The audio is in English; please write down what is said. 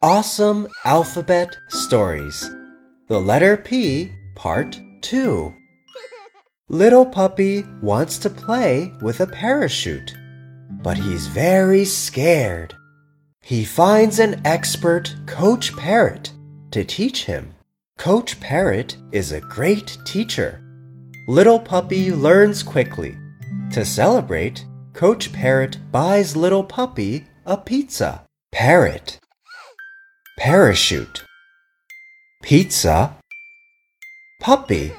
Awesome Alphabet Stories. The letter P, Part 2. Little Puppy wants to play with a parachute, but he's very scared. He finds an expert Coach Parrot to teach him. Coach Parrot is a great teacher. Little Puppy learns quickly. To celebrate, Coach Parrot buys Little Puppy a pizza. Parrot, parachute, pizza, puppy.